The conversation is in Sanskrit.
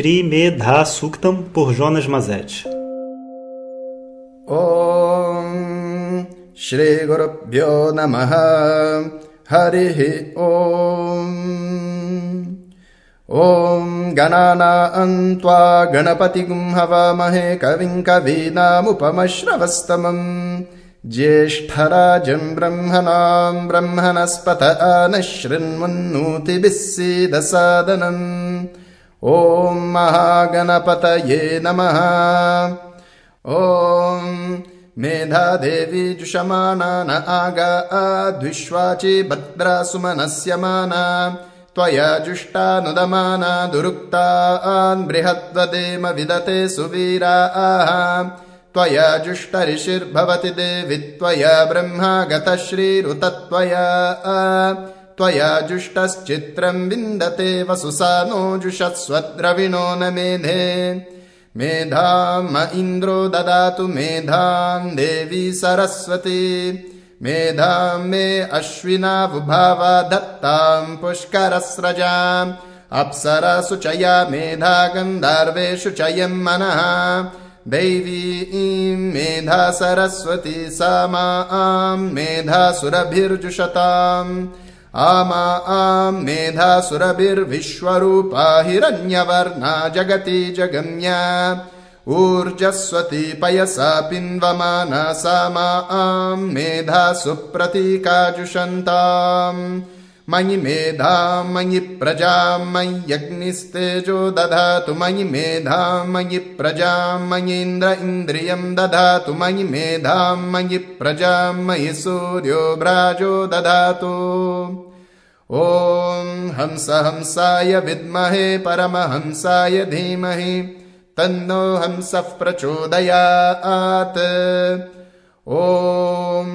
Shri Medha Suktam por Jonas Mazet. Om Shri Gurubhyo Namaha. Harihi Om. Om Ganana Antva Ganapatigum Havamahe Kavim Kavinamupamashravastamam ज्येष्ठराजम् ब्रह्मणाम् ब्रह्मणस्पत नशृण्वन्नोतिभिः सीदसादनम् ॐ महागणपतये नमः। ॐ मेधादेवी जुषमाना न आगा आद्विश्वाचि भद्रा सुमनस्यमाना त्वया जुष्टानुदमाना दुरुक्तान् बृहद्वदेम विदते सुवीरा। त्वया जुष्टऋषिर्भवति देवि त्वया ब्रह्मा गतश्रीरुतत्वया त्वया जुष्टश्चित्रम् विन्दते वसुसा नो जुषस्वद्रविणो न मेधे मेधाम् इन्द्रो ददातु मेधाम् देवी सरस्वती। मेधाम् मे अश्विनावुभावा दत्ताम् पुष्करस्रजाम्। अप्सरसु चया मेधा गन्धर्वेषु चयम् मनः। दैवी ईम् मेधा सरस्वती सा मा आम् मेधासुरभिर्जुषताम् आमा आम् मेधासुरभिर्विश्वरूपा हिरण्यवर्णा जगति जगम्या। ऊर्जस्वती पयसा पिन्वमाना सा मा आम् मेधा सुप्रतीकाजुषन्ताम् मयि मेधाम् मयि प्रजाम् मय्यग्निस्तेजो दधातु मयि मेधाम् मयि प्रजाम् मयीन्द्र इन्द्रियम् दधातु मयि मेधाम् मयि प्रजाम् मयि सूर्यो भ्राजो दधातु। ॐ हंस हंसाय विद्महे परमहंसाय धीमहि तन्नो हंसः प्रचोदयात्। ॐ